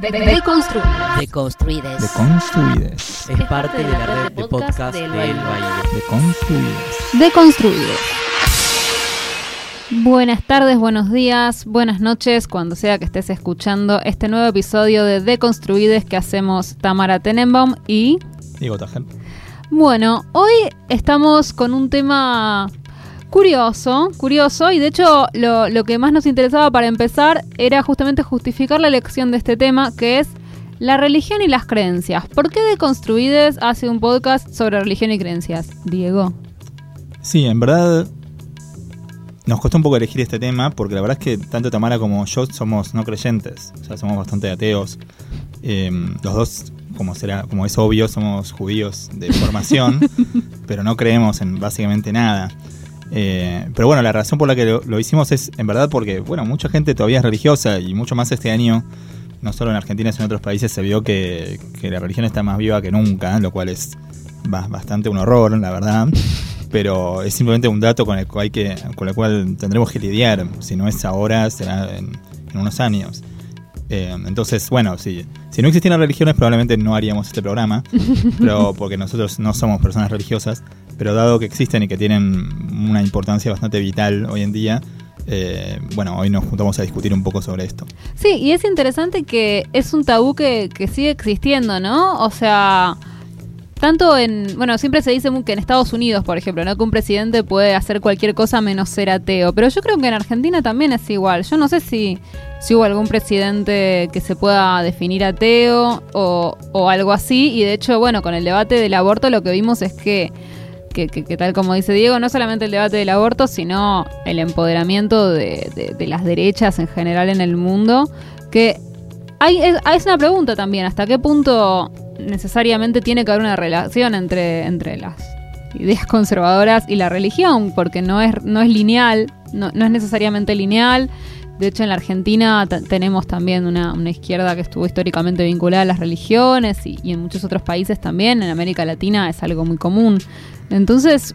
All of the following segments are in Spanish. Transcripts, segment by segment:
De, de, Deconstruides. Deconstruides. Es parte de la red de podcast del Baile. Deconstruides. Deconstruides. Buenas tardes, buenos días, buenas noches, cuando sea que estés escuchando este nuevo episodio de Deconstruides que hacemos Tamara Tenenbaum y... Diego Tajel. Bueno, hoy estamos con un tema curioso, curioso, y de hecho lo, lo, que más nos interesaba para empezar era justamente justificar la elección de este tema, que es la religión y las creencias. ¿Por qué Deconstruides hace un podcast sobre religión y creencias? Diego. Sí, en verdad nos costó un poco elegir este tema, porque la verdad es que tanto Tamara como yo somos no creyentes, o sea, somos bastante ateos. Eh, los dos como será, como es obvio, somos judíos de formación, pero no creemos en básicamente nada. Eh, pero bueno, la razón por la que lo, lo, hicimos es en verdad porque, bueno, mucha gente todavía es religiosa y mucho más este año, no solo en Argentina, sino en otros países, se vio que, que la religión está más viva que nunca, lo cual es bastante un horror, la verdad. Pero es simplemente un dato con el, cual hay que, con el cual tendremos que lidiar. Si no es ahora, será en, en unos años. Eh, entonces, bueno, si, si no existieran religiones, probablemente no haríamos este programa, pero porque nosotros no somos personas religiosas, pero dado que existen y que tienen una importancia bastante vital hoy en día, eh, bueno, hoy nos juntamos a discutir un poco sobre esto. Sí, y es interesante que es un tabú que, que sigue existiendo, ¿no? O sea, tanto en, bueno, siempre se dice que en Estados Unidos, por ejemplo, ¿no? Que un presidente puede hacer cualquier cosa menos ser ateo. Pero yo creo que en Argentina también es igual. Yo no sé si, si hubo algún presidente que se pueda definir ateo o, o algo así. Y de hecho, bueno, con el debate del aborto lo que vimos es que que, que, tal como dice Diego, no solamente el debate del aborto, sino el empoderamiento de, de, de las derechas en general en el mundo, que hay, es, es, una pregunta también, ¿hasta qué punto necesariamente tiene que haber una relación entre, entre las ideas conservadoras y la religión? Porque no es, no es lineal, no, no es necesariamente lineal. De hecho, en la Argentina tenemos también una, izquierda que estuvo históricamente vinculada a las religiones y, y, en muchos otros países también. En América Latina es algo muy común. Entonces,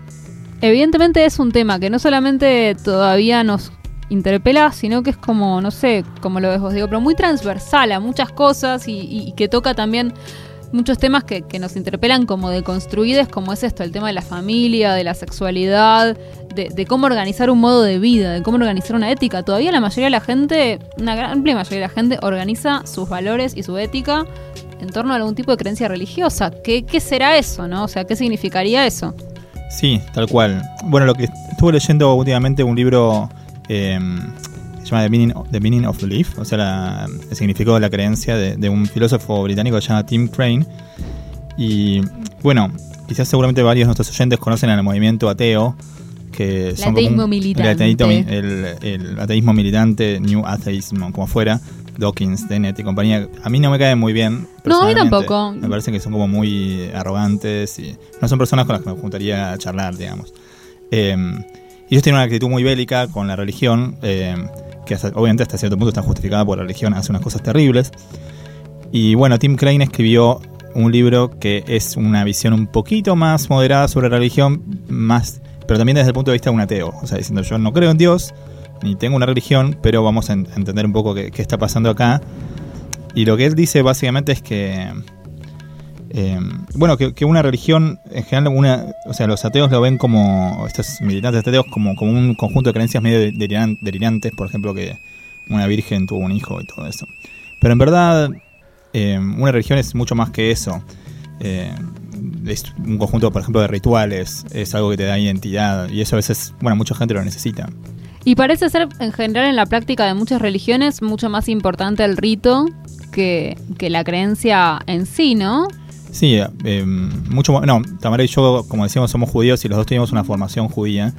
evidentemente es un tema que no solamente todavía nos interpela, sino que es como, no sé, como lo vos, digo, pero muy transversal a muchas cosas y, y, y que toca también muchos temas que, que, nos interpelan como deconstruidos, como es esto, el tema de la familia, de la sexualidad, de, cómo organizar un modo de vida, de cómo organizar una ética. Todavía la mayoría de la gente, una gran amplia mayoría de la gente, organiza sus valores y su ética en torno a algún tipo de creencia religiosa. ¿Qué, será eso, no? O sea, ¿qué significaría eso? Sí, tal cual. Bueno, lo que estuve leyendo últimamente un libro eh, se llama The Meaning, The Meaning of o sea, el significado de la creencia de, de, un filósofo británico que se llama Tim Crane. Y bueno, quizás seguramente varios de nuestros oyentes conocen al movimiento ateo, que el son ateísmo un, militante. El ateísmo, el, el ateísmo militante, New Atheism, como fuera. Dawkins, Dennett y compañía, a mí no me caen muy bien. No, a mí tampoco. Me parece que son como muy arrogantes y no son personas con las que me gustaría a charlar, digamos. Eh, ellos tienen una actitud muy bélica con la religión, eh, que hasta, obviamente hasta cierto punto está justificada por la religión, hace unas cosas terribles. Y bueno, Tim Crane escribió un libro que es una visión un poquito más moderada sobre la religión, más, pero también desde el punto de vista de un ateo. O sea, diciendo yo no creo en Dios, ni tengo una religión, pero vamos a entender un poco qué, qué está pasando acá. Y lo que él dice básicamente es que, eh, bueno, que, que, una religión, en general, una, o sea, los ateos lo ven como, estos militantes ateos, como, como un conjunto de creencias medio deliran, delirantes, por ejemplo, que una virgen tuvo un hijo y todo eso. Pero en verdad, eh, una religión es mucho más que eso. Eh, es un conjunto, por ejemplo, de rituales, es algo que te da identidad, y eso a veces, bueno, mucha gente lo necesita. Y parece ser, en general, en la práctica de muchas religiones, mucho más importante el rito que, que la creencia en sí, ¿no? Sí, eh, mucho No, Tamara y yo, como decíamos, somos judíos y los dos tuvimos una formación judía.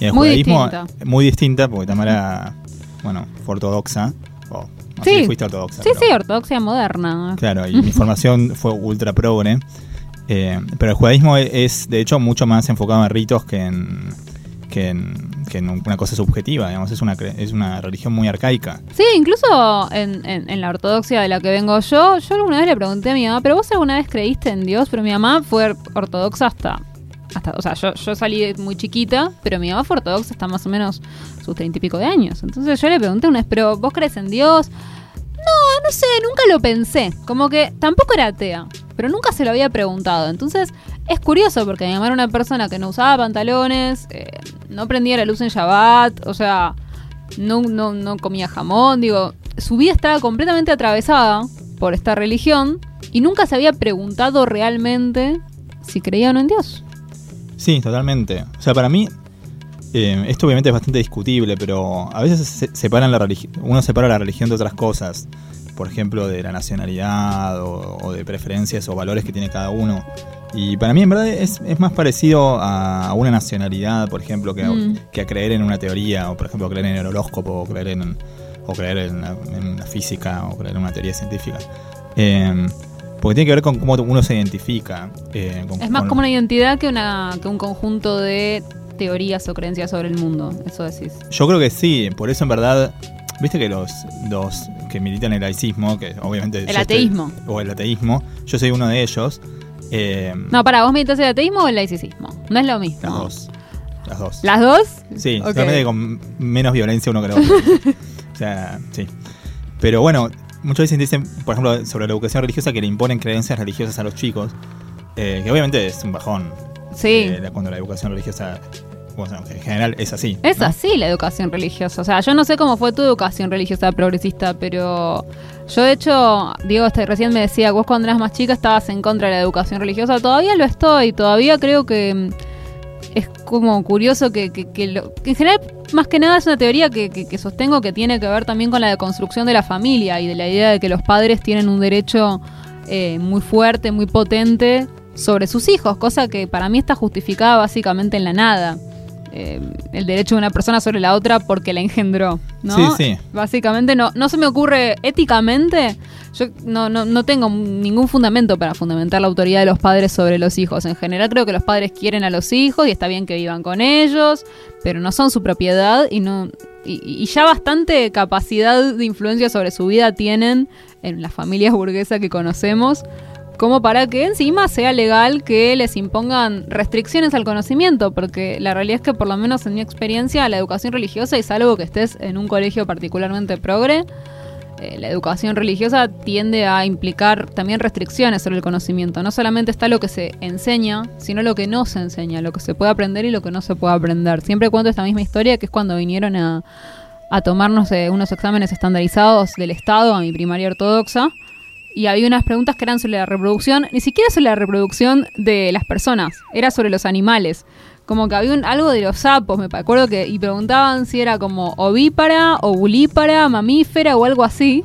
Y el muy judaísmo distinta. muy distinta, porque Tamara, bueno, fue ortodoxa. Oh, sí. fuiste ortodoxa. Sí, pero... sí, ortodoxia moderna. Claro, y mi formación fue ultra progre. Eh, pero el judaísmo es, de hecho, mucho más enfocado en ritos que en que en, una cosa subjetiva, digamos, es una, es una religión muy arcaica. Sí, incluso en, en, en, la ortodoxia de la que vengo yo, yo alguna vez le pregunté a mi mamá, pero vos alguna vez creíste en Dios, pero mi mamá fue ortodoxa hasta... Hasta, o sea, yo, yo salí muy chiquita, pero mi mamá fue ortodoxa hasta más o menos sus treinta y pico de años. Entonces yo le pregunté una vez, pero vos crees en Dios? No, no sé, nunca lo pensé. Como que tampoco era atea, pero nunca se lo había preguntado. Entonces, es curioso porque mi mamá era una persona que no usaba pantalones, eh, no prendía la luz en Shabbat, o sea, no, no, no comía jamón, digo, su vida estaba completamente atravesada por esta religión y nunca se había preguntado realmente si creía o no en Dios. Sí, totalmente. O sea, para mí, eh, esto obviamente es bastante discutible, pero a veces se separan la religi- uno separa la religión de otras cosas. Por ejemplo, de la nacionalidad o, o de preferencias o valores que tiene cada uno. Y para mí, en verdad, es, es más parecido a, a una nacionalidad, por ejemplo, que a, Mm. que a creer en una teoría, o por ejemplo, creer en el horóscopo, o creer en, o creer en, la, en la física, o creer en una teoría científica. Eh, porque tiene que ver con cómo uno se identifica. eh, con- Es más con- como una identidad que, una, que un conjunto de teorías o creencias sobre el mundo, eso decís. Yo creo que sí, por eso en verdad, viste que los, los que militan el laicismo, que obviamente... El estoy- ateísmo. o el ateísmo, yo soy uno de ellos. eh, No, para vos militas el ateísmo o el laicismo. No es lo mismo. Las dos. Las dos. ¿Las dos? Sí, Ok. solamente con menos violencia uno que el otro. o sea, sí. Pero bueno, muchas veces dicen, por ejemplo, sobre la educación religiosa que le imponen creencias religiosas a los chicos, eh, que obviamente es un bajón. Sí. eh, cuando la educación religiosa, bueno, en general es así. Es ¿no? así la educación religiosa. O sea, yo no sé cómo fue tu educación religiosa progresista, pero yo de hecho, Diego este, recién me decía, vos cuando eras más chica estabas en contra de la educación religiosa. Todavía lo estoy, todavía creo que mm, es como curioso que, que- que lo- que en general, más que nada es una teoría que, que- que sostengo que tiene que ver también con la deconstrucción de la familia y de la idea de que los padres tienen un derecho eh, muy fuerte, muy potente sobre sus hijos, cosa que para mí está justificada básicamente en la nada eh, el derecho de una persona sobre la otra porque la engendró, ¿no? Sí, sí. Básicamente no, no se me ocurre éticamente, yo no, no, no tengo ningún fundamento para fundamentar la autoridad de los padres sobre los hijos. En general creo que los padres quieren a los hijos y está bien que vivan con ellos, pero no son su propiedad y no y, y ya bastante capacidad de influencia sobre su vida tienen en las familias burguesas que conocemos como para que encima sea legal que les impongan restricciones al conocimiento, porque la realidad es que por lo menos en mi experiencia la educación religiosa y salvo que estés en un colegio particularmente progre, eh, la educación religiosa tiende a implicar también restricciones sobre el conocimiento. No solamente está lo que se enseña, sino lo que no se enseña, lo que se puede aprender y lo que no se puede aprender. Siempre cuento esta misma historia que es cuando vinieron a, a tomarnos eh, unos exámenes estandarizados del Estado a mi primaria ortodoxa y había unas preguntas que eran sobre la reproducción, ni siquiera sobre la reproducción de las personas, era sobre los animales. Como que había un- algo de los sapos, me acuerdo que, y preguntaban si era como ovípara, ovulípara, mamífera o algo así.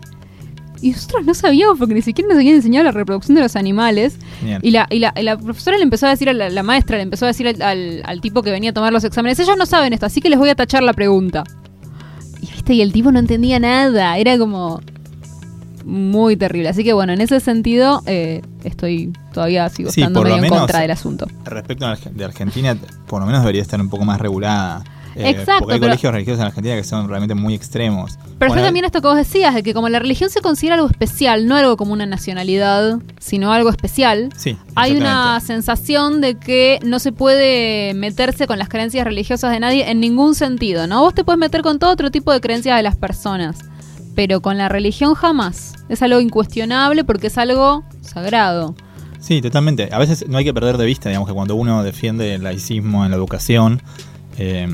Y nosotros no sabíamos porque ni siquiera nos habían enseñado la reproducción de los animales. Y la, y la, y la profesora le empezó a decir, a la, la maestra le empezó a decir al, al- al tipo que venía a tomar los exámenes, ellos no saben esto, así que les voy a tachar la pregunta. Y viste, y el tipo no entendía nada, era como muy terrible. Así que bueno, en ese sentido eh, estoy todavía sigo Sí, estando medio en contra del asunto. Respecto a de Argentina, por lo menos debería estar un poco más regulada. Eh, Exacto, Porque hay pero- colegios religiosos en Argentina que son realmente muy extremos. Pero Bueno, también esto que vos decías, de que como la religión se considera algo especial, no algo como una nacionalidad, sino algo especial, Sí, hay una sensación de que no se puede meterse con las creencias religiosas de nadie en ningún sentido, ¿no? Vos te puedes meter con todo otro tipo de creencias de las personas, pero con la religión jamás. Es algo incuestionable porque es algo sagrado. Sí, totalmente. A veces no hay que perder de vista, digamos, que cuando uno defiende el laicismo en la educación, eh,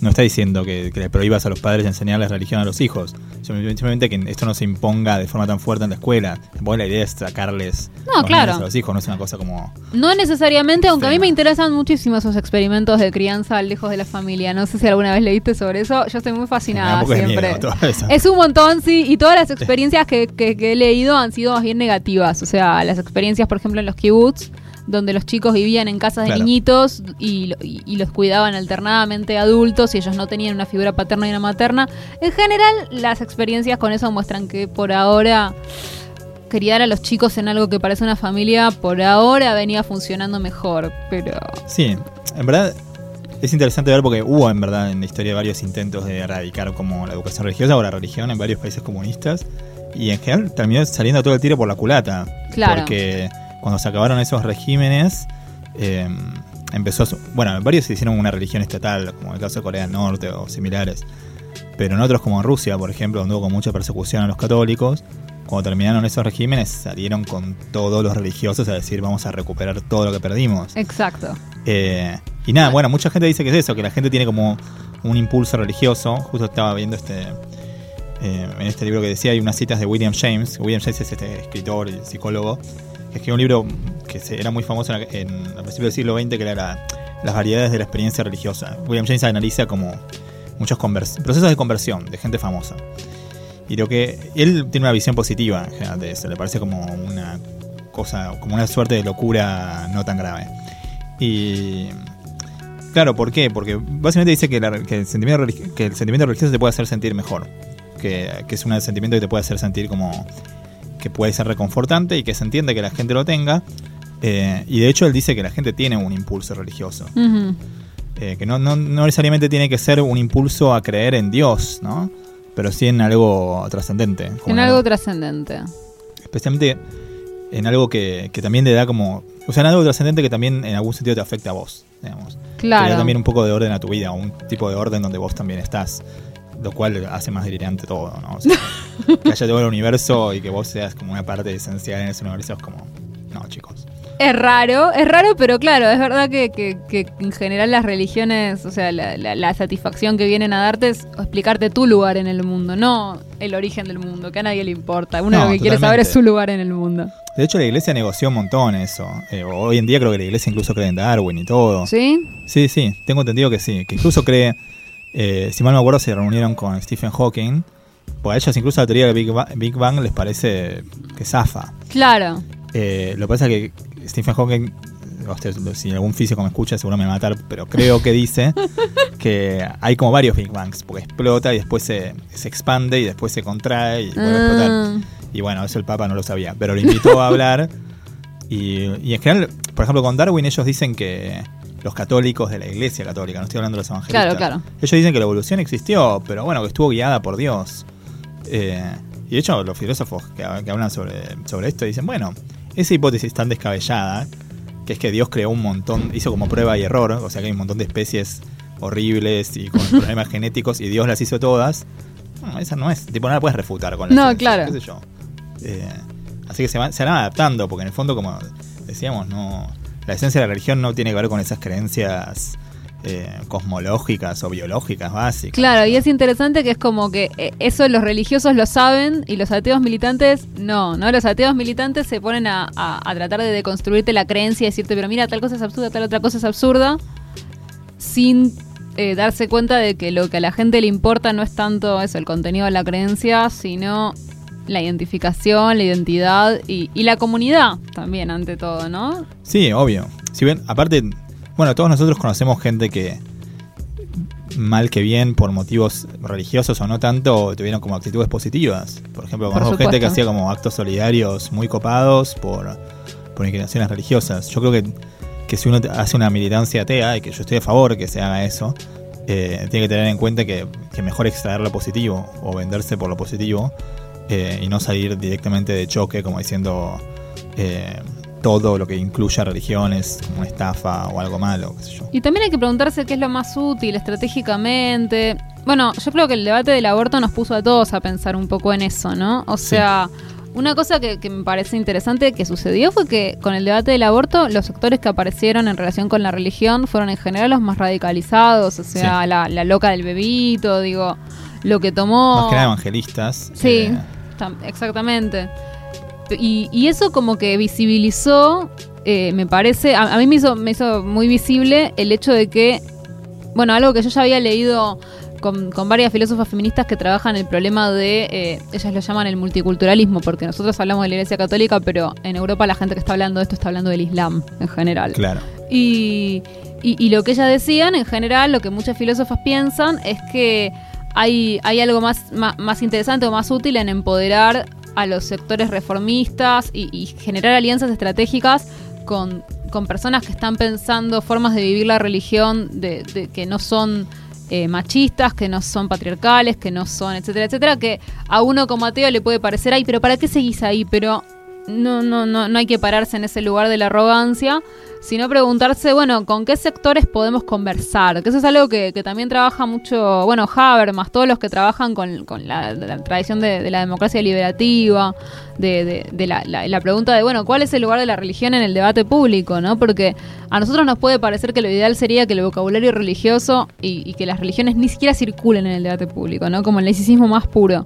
no está diciendo que, que le prohíbas a los padres enseñarles religión a los hijos. Simplemente que esto no se imponga de forma tan fuerte en la escuela. Tampoco la idea es sacarles No, los claro. a los hijos, no es una cosa como... No necesariamente, aunque a mí me interesan muchísimo esos experimentos de crianza lejos de la familia. No sé si alguna vez leíste sobre eso. Yo estoy muy fascinada siempre. miedo. Es un montón, sí, y todas las experiencias que, que- que he leído han sido más bien negativas. O sea, las experiencias, por ejemplo, en los kibbutz, donde los chicos vivían en casas de Claro. niñitos y- y los cuidaban alternadamente adultos y ellos no tenían una figura paterna y una materna. En general, las experiencias con eso muestran que por ahora criar a los chicos en algo que parece una familia, por ahora venía funcionando mejor, pero... Sí, en verdad es interesante ver porque hubo en verdad en la historia varios intentos de erradicar como la educación religiosa o la religión en varios países comunistas y en general terminó saliendo todo el tiro por la culata. Claro. Porque cuando se acabaron esos regímenes eh, empezó, a bueno, varios se hicieron una religión estatal, como el caso de Corea del Norte o similares. Pero en otros como en Rusia, por ejemplo, donde hubo con mucha persecución a los católicos, cuando terminaron esos regímenes salieron con todos los religiosos a decir vamos a recuperar todo lo que perdimos. Exacto. Eh, y nada, bueno, mucha gente dice que es eso, que la gente tiene como un impulso religioso. Justo estaba viendo este eh, en este libro que decía, hay unas citas de William James. William James es este escritor y psicólogo escribió un libro que era muy famoso en, en, a principios del siglo XX, que era la- las variedades de la experiencia religiosa. William James analiza como muchos procesos de conversión de gente famosa. Y lo que él tiene una visión positiva de eso, le parece como una cosa, como una suerte de locura no tan grave. Y claro, ¿por qué? Porque básicamente dice que, el, sentimiento que el sentimiento religioso te puede hacer sentir mejor. Que, que es un sentimiento que te puede hacer sentir como que puede ser reconfortante y que se entiende que la gente lo tenga. Eh, y de hecho él dice que la gente tiene un impulso religioso. Ujú. Eh, que no, no, no necesariamente tiene que ser un impulso a creer en Dios, ¿no? Pero sí en algo trascendente. En algo trascendente. especialmente en algo que, que también le da como... O sea, en algo trascendente que también en algún sentido te afecta a vos, digamos. Que le da Claro. también un poco de orden a tu vida, un tipo de orden donde vos también estás. Lo cual hace más delirante todo, ¿no? O sea, que haya todo el universo y que vos seas como una parte esencial en ese universo es como... No, chicos. Es raro, es raro, pero claro, es verdad que, que- que en general las religiones, o sea, la, la- la satisfacción que vienen a darte es explicarte tu lugar en el mundo, no el origen del mundo, que a nadie le importa. Uno No, lo que quiere saber es su lugar en el mundo. De hecho, la iglesia negoció un montón eso. Eh, hoy en día creo que la iglesia incluso cree en Darwin y todo. ¿Sí? Sí, sí, tengo entendido que sí. Que incluso cree, eh, si mal no me acuerdo, se reunieron con Stephen Hawking. Porque a ellos incluso la teoría del Big Bang, Big Bang les parece que zafa. Claro. Eh, lo que pasa es que Stephen Hawking, usted, si algún físico me escucha seguro me va a matar, pero creo que dice que hay como varios Big Bangs, porque explota y después se, se expande y después se contrae y vuelve a explotar. Ah, Y bueno, eso el Papa no lo sabía, pero lo invitó a hablar. Y, y en general, por ejemplo, con Darwin ellos dicen que los católicos de la iglesia católica, no estoy hablando de los evangelistas. Claro, claro. Ellos dicen que la evolución existió, pero bueno, que estuvo guiada por Dios. Eh, y de hecho, los filósofos que, que hablan sobre, sobre esto dicen, bueno, esa hipótesis tan descabellada, que es que Dios creó un montón, hizo como prueba y error, o sea que hay un montón de especies horribles y con problemas genéticos y Dios las hizo todas. No, esa no es, tipo, no la puedes refutar con la No, ciencia, claro. qué sé yo. Eh, así que se van, se van adaptando, porque en el fondo, como decíamos, no la esencia de la religión no tiene que ver con esas creencias eh, cosmológicas o biológicas básicas. Claro, y es interesante que es como que eh, eso los religiosos lo saben y los ateos militantes no, ¿no? Los ateos militantes se ponen a, a- a tratar de deconstruirte la creencia y decirte, pero mira, tal cosa es absurda, tal otra cosa es absurda, sin eh, darse cuenta de que lo que a la gente le importa no es tanto eso, el contenido de la creencia, sino la identificación, la identidad y, y la comunidad también, ante todo, ¿no? Sí, obvio. Si bien, aparte, bueno, todos nosotros conocemos gente que, mal que bien, por motivos religiosos o no tanto, tuvieron como actitudes positivas. Por ejemplo, Por conozco gente que hacía como actos solidarios muy copados por, por inclinaciones religiosas. Yo creo que, que si uno hace una militancia atea, y que yo estoy a favor que se haga eso, eh, tiene que tener en cuenta que, que mejor extraer lo positivo o venderse por lo positivo eh, y no salir directamente de choque como diciendo eh, todo lo que incluya religión es como una estafa o algo malo, qué sé yo. Y también hay que preguntarse qué es lo más útil estratégicamente. Bueno, yo creo que el debate del aborto nos puso a todos a pensar un poco en eso, ¿no? O Sí. sea, una cosa que, que me parece interesante que sucedió fue que con el debate del aborto, los sectores que aparecieron en relación con la religión fueron en general los más radicalizados, o sea, Sí. la, la loca del bebito, digo, lo que tomó... Más que evangelistas. Sí, eh, exactamente. Y, y eso como que visibilizó, eh, me parece, a, a mí me hizo, me hizo muy visible el hecho de que, bueno, algo que yo ya había leído con, con varias filósofas feministas que trabajan el problema de, eh, ellas lo llaman el multiculturalismo, porque nosotros hablamos de la Iglesia Católica, pero en Europa la gente que está hablando de esto está hablando del Islam en general. claro. Y, y- y lo que ellas decían, en general, lo que muchas filósofas piensan, es que hay, hay algo más, más, más interesante o más útil en empoderar a los sectores reformistas y, generar alianzas estratégicas con, con personas que están pensando formas de vivir la religión de, de- que no son eh, machistas, que no son patriarcales, que no son, etcétera, etcétera, que a uno como ateo le puede parecer, ay, pero ¿para qué seguís ahí? Pero no, no, no, no hay que pararse en ese lugar de la arrogancia, sino preguntarse, bueno, ¿con qué sectores podemos conversar? Que eso es algo que, también trabaja mucho, bueno, Habermas, todos los que trabajan con, con la, la tradición de, de, la democracia liberativa, de, de, de la, la, la, pregunta de, bueno, ¿cuál es el lugar de la religión en el debate público? ¿no? Porque a nosotros nos puede parecer que lo ideal sería que el vocabulario religioso y, y que las religiones ni siquiera circulen en el debate público, ¿no? Como el laicismo más puro.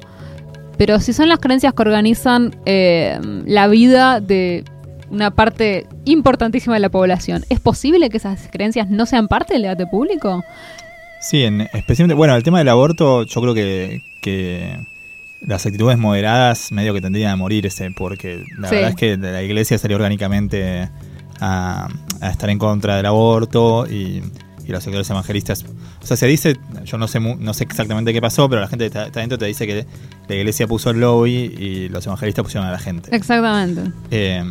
Pero si son las creencias que organizan eh, la vida de una parte importantísima de la población, ¿es posible que esas creencias no sean parte del debate público? Sí, en, especialmente, bueno, el tema del aborto, yo creo que, que las actitudes moderadas medio que tendrían a morirse, porque la sí. verdad es que la iglesia salió orgánicamente a, a estar en contra del aborto y y los sectores evangelistas. O sea, se dice, yo no sé no sé exactamente qué pasó, pero la gente está, está dentro te dice que la iglesia puso el lobby y los evangelistas pusieron a la gente. Exactamente. Eh,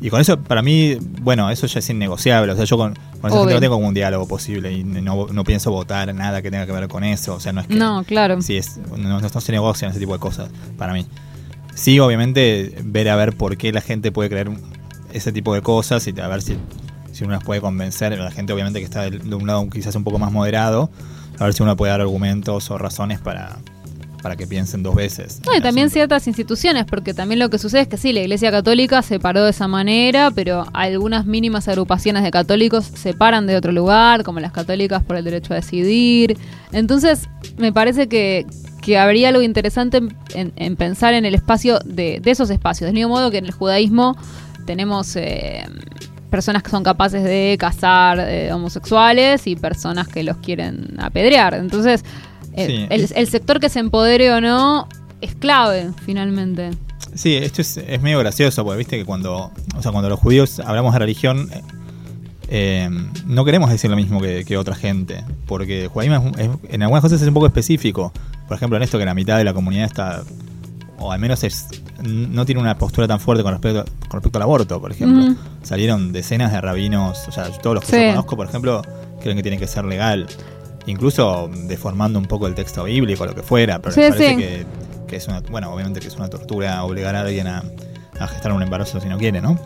y con eso, para mí, bueno, eso ya es innegociable. O sea, yo con, con esa gente no tengo como un diálogo posible y no, no, pienso votar nada que tenga que ver con eso. O sea, no es que. No, claro. Sí, es, no, no, se negocian ese tipo de cosas para mí. Sí, obviamente, ver a ver por qué la gente puede creer ese tipo de cosas y a ver si si uno las puede convencer, la gente obviamente que está de, de un lado quizás un poco más moderado, a ver si uno puede dar argumentos o razones para, para que piensen dos veces. No, y también asunto. ciertas instituciones, porque también lo que sucede es que sí, la Iglesia Católica se paró de esa manera, pero algunas mínimas agrupaciones de católicos se paran de otro lugar, como las católicas por el derecho a decidir. Entonces, me parece que, que habría algo interesante en, en, en pensar en el espacio de, de, esos espacios. Del mismo modo que en el judaísmo tenemos... Eh, personas que son capaces de casar eh, homosexuales y personas que los quieren apedrear. Entonces, eh, sí. el, el, sector que se empodere o no es clave, finalmente. Sí, esto es, es, medio gracioso, porque viste que cuando, o sea, cuando los judíos hablamos de religión, eh, no queremos decir lo mismo que, que otra gente, porque el judaísmo es, es, en algunas cosas es un poco específico. Por ejemplo, en esto que la mitad de la comunidad está o al menos es, no tiene una postura tan fuerte con respecto, con respecto al aborto, por ejemplo. Mm. Salieron decenas de rabinos, o sea, todos los que sí. yo conozco, por ejemplo, creen que tiene que ser legal, incluso deformando un poco el texto bíblico, lo que fuera, pero sí, les parece sí. que, que, es una, bueno, obviamente que es una tortura obligar a alguien a, a gestar un embarazo si no quiere, ¿no?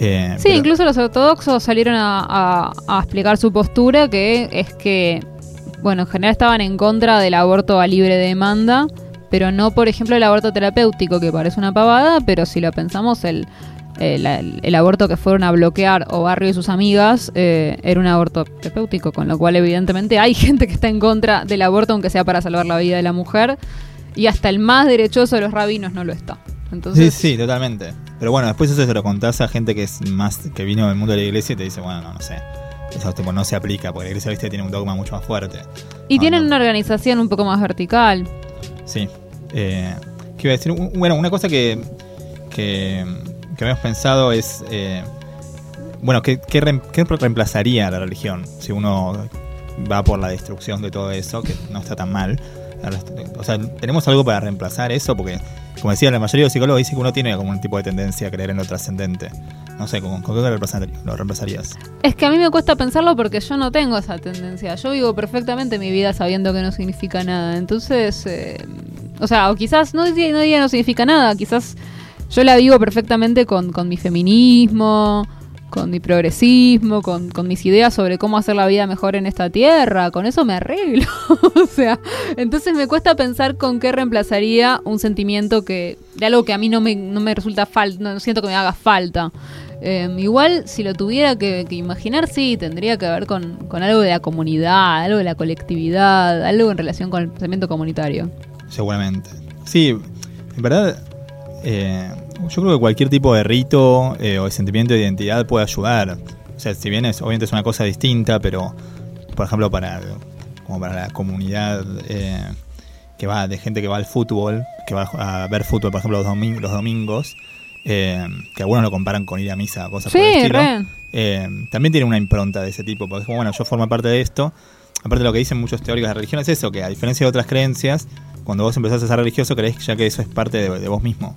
Eh, sí, pero... incluso los ortodoxos salieron a, a, a explicar su postura, que es que, bueno, en general estaban en contra del aborto a libre demanda, pero no, por ejemplo, el aborto terapéutico, que parece una pavada, pero si lo pensamos, el, el, el aborto que fueron a bloquear o Barrio y sus amigas eh, era un aborto terapéutico, con lo cual evidentemente hay gente que está en contra del aborto, aunque sea para salvar la vida de la mujer, y hasta el más derechoso de los rabinos no lo está. Entonces, sí, sí, totalmente. Pero bueno, después eso se lo contás a gente que es más que vino del mundo de la iglesia y te dice, bueno, no, no sé. Eso tipo, no se aplica, porque la iglesia ¿viste? tiene un dogma mucho más fuerte. Y no, tienen no. una organización un poco más vertical. Sí, eh, ¿Qué iba a decir? Bueno, una cosa que, que, que habíamos pensado es. Eh, bueno, ¿qué, qué, re, ¿qué, reemplazaría la religión? Si uno va por la destrucción de todo eso, que no está tan mal. O sea, ¿tenemos algo para reemplazar eso? Porque, como decía, la mayoría de los psicólogos dicen que uno tiene como un tipo de tendencia a creer en lo trascendente. No sé, ¿con, ¿con qué lo reemplazarías? Es que a mí me cuesta pensarlo porque yo no tengo esa tendencia. Yo vivo perfectamente mi vida sabiendo que no significa nada. Entonces, eh, o sea, o quizás no, no no significa nada, quizás yo la vivo perfectamente con, con mi feminismo, con mi progresismo, con, con, mis ideas sobre cómo hacer la vida mejor en esta tierra, con eso me arreglo. o sea, entonces me cuesta pensar con qué reemplazaría un sentimiento que de algo que a mí no me, no me resulta falta, no siento que me haga falta. Eh, igual, si lo tuviera que, que, imaginar, sí, tendría que ver con, con algo de la comunidad, algo de la colectividad, algo en relación con el pensamiento comunitario seguramente. Sí, en verdad, eh, yo creo que cualquier tipo de rito eh, o de sentimiento de identidad puede ayudar. O sea, si bien es, obviamente es una cosa distinta, pero, por ejemplo, para, como para la comunidad eh, que va, de gente que va al fútbol, que va a ver fútbol, por ejemplo, los, doming los domingos, eh, que algunos lo comparan con ir a misa, cosas sí, por el estilo, eh, también tiene una impronta de ese tipo, porque es como, bueno, yo formo parte de esto, aparte de lo que dicen muchos teóricos de religión es eso, que a diferencia de otras creencias, cuando vos empezás a ser religioso creés ya que eso es parte de, de vos mismo.